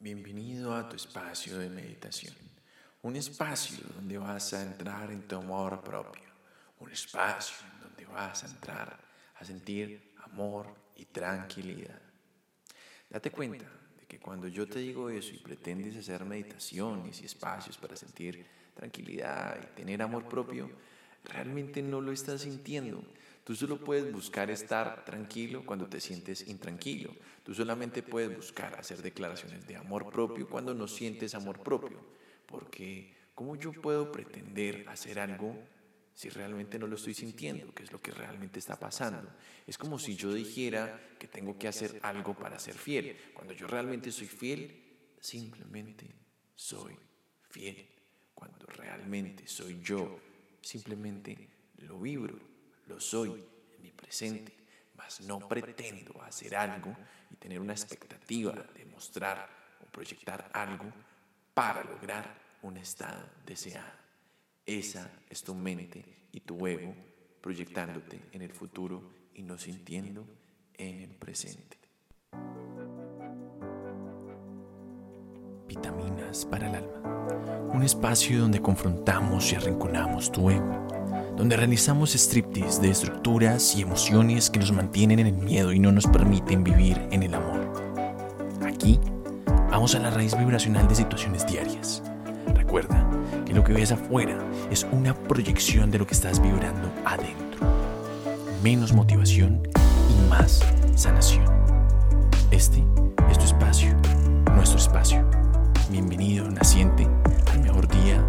Bienvenido a tu espacio de meditación. Un espacio donde vas a entrar en tu amor propio. Un espacio donde vas a entrar a sentir amor y tranquilidad. Date cuenta de que cuando yo te digo eso y pretendes hacer meditaciones y espacios para sentir tranquilidad y tener amor propio, realmente no lo estás sintiendo Tú solo puedes buscar estar tranquilo cuando te sientes intranquilo. Tú solamente puedes buscar hacer declaraciones de amor propio cuando no sientes amor propio. Porque ¿cómo yo puedo pretender hacer algo si realmente no lo estoy sintiendo? ¿Qué es lo que realmente está pasando? Es como si yo dijera que tengo que hacer algo para ser fiel. Cuando yo realmente soy fiel, simplemente soy fiel. Cuando realmente soy yo, simplemente lo vibro lo soy en mi presente, mas no pretendo hacer algo y tener una expectativa de mostrar o proyectar algo para lograr un estado deseado. Esa es tu mente y tu ego proyectándote en el futuro y no sintiendo en el presente. Vitaminas para el alma. Un espacio donde confrontamos y arrinconamos tu ego donde realizamos striptease de estructuras y emociones que nos mantienen en el miedo y no nos permiten vivir en el amor. Aquí vamos a la raíz vibracional de situaciones diarias. Recuerda que lo que ves afuera es una proyección de lo que estás vibrando adentro. Menos motivación y más sanación. Este es tu espacio, nuestro espacio. Bienvenido, naciente, al mejor día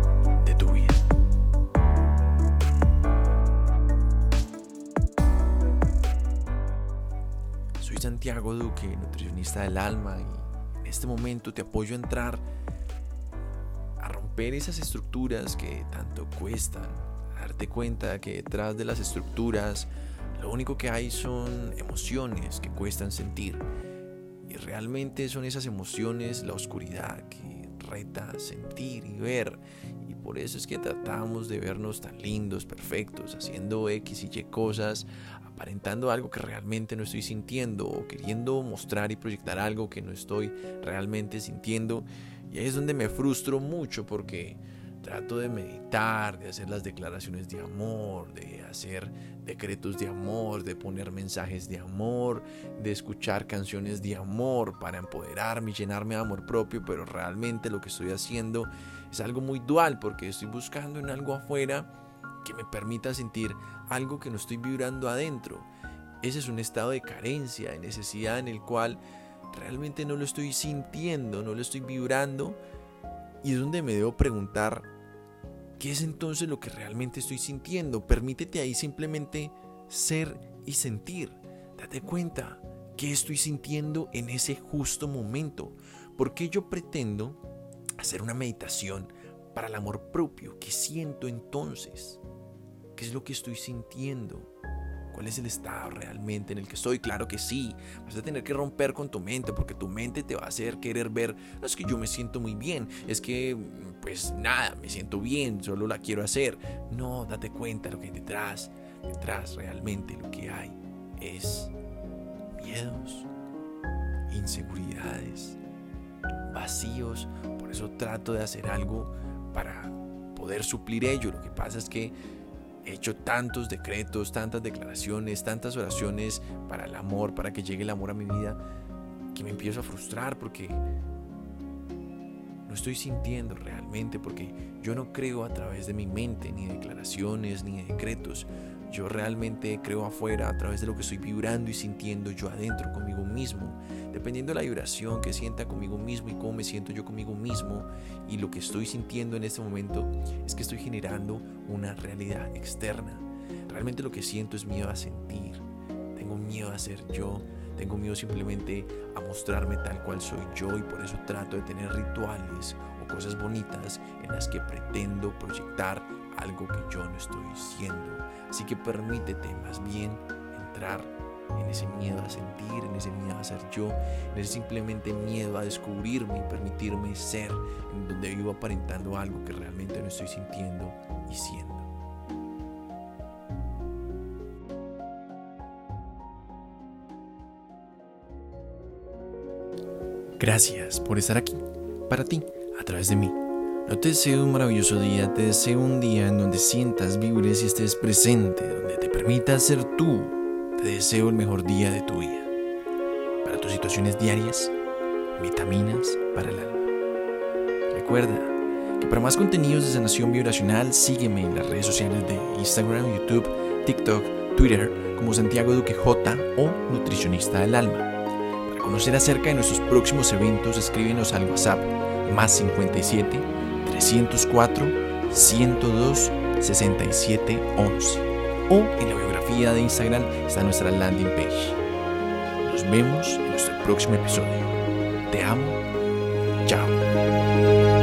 Santiago Duque, nutricionista del alma, y en este momento te apoyo a entrar a romper esas estructuras que tanto cuestan, a darte cuenta que detrás de las estructuras lo único que hay son emociones que cuestan sentir. Y realmente son esas emociones, la oscuridad que reta sentir y ver. Y por eso es que tratamos de vernos tan lindos, perfectos, haciendo X y Y cosas aparentando algo que realmente no estoy sintiendo o queriendo mostrar y proyectar algo que no estoy realmente sintiendo. Y ahí es donde me frustro mucho porque trato de meditar, de hacer las declaraciones de amor, de hacer decretos de amor, de poner mensajes de amor, de escuchar canciones de amor para empoderarme y llenarme de amor propio, pero realmente lo que estoy haciendo es algo muy dual porque estoy buscando en algo afuera que me permita sentir algo que no estoy vibrando adentro. Ese es un estado de carencia, de necesidad en el cual realmente no lo estoy sintiendo, no lo estoy vibrando. Y es donde me debo preguntar, ¿qué es entonces lo que realmente estoy sintiendo? Permítete ahí simplemente ser y sentir. Date cuenta, ¿qué estoy sintiendo en ese justo momento? Porque yo pretendo hacer una meditación para el amor propio? ¿Qué siento entonces? ¿Qué es lo que estoy sintiendo? ¿Cuál es el estado realmente en el que estoy? Claro que sí, vas a tener que romper con tu mente porque tu mente te va a hacer querer ver, no es que yo me siento muy bien, es que pues nada, me siento bien, solo la quiero hacer. No, date cuenta lo que hay detrás. Detrás realmente lo que hay es miedos, inseguridades, vacíos. Por eso trato de hacer algo para poder suplir ello. Lo que pasa es que he hecho tantos decretos, tantas declaraciones, tantas oraciones para el amor, para que llegue el amor a mi vida, que me empiezo a frustrar porque no estoy sintiendo realmente, porque yo no creo a través de mi mente, ni declaraciones, ni decretos. Yo realmente creo afuera a través de lo que estoy vibrando y sintiendo yo adentro conmigo mismo. Dependiendo de la vibración que sienta conmigo mismo y cómo me siento yo conmigo mismo y lo que estoy sintiendo en este momento es que estoy generando una realidad externa. Realmente lo que siento es miedo a sentir. Tengo miedo a ser yo. Tengo miedo simplemente a mostrarme tal cual soy yo y por eso trato de tener rituales o cosas bonitas en las que pretendo proyectar algo que yo no estoy siendo. Así que permítete más bien entrar en ese miedo a sentir, en ese miedo a ser yo, en ese simplemente miedo a descubrirme y permitirme ser, en donde vivo aparentando algo que realmente no estoy sintiendo y siendo. Gracias por estar aquí, para ti, a través de mí. No te deseo un maravilloso día, te deseo un día en donde sientas, vibres y estés presente, donde te permita ser tú. Te deseo el mejor día de tu vida. Para tus situaciones diarias, vitaminas para el alma. Recuerda que para más contenidos de sanación vibracional, sígueme en las redes sociales de Instagram, YouTube, TikTok, Twitter como Santiago Duque J o Nutricionista del Alma. Conocer acerca de nuestros próximos eventos, escríbenos al WhatsApp más 57 304 102 67 11 o en la biografía de Instagram está nuestra landing page. Nos vemos en nuestro próximo episodio. Te amo. Chao.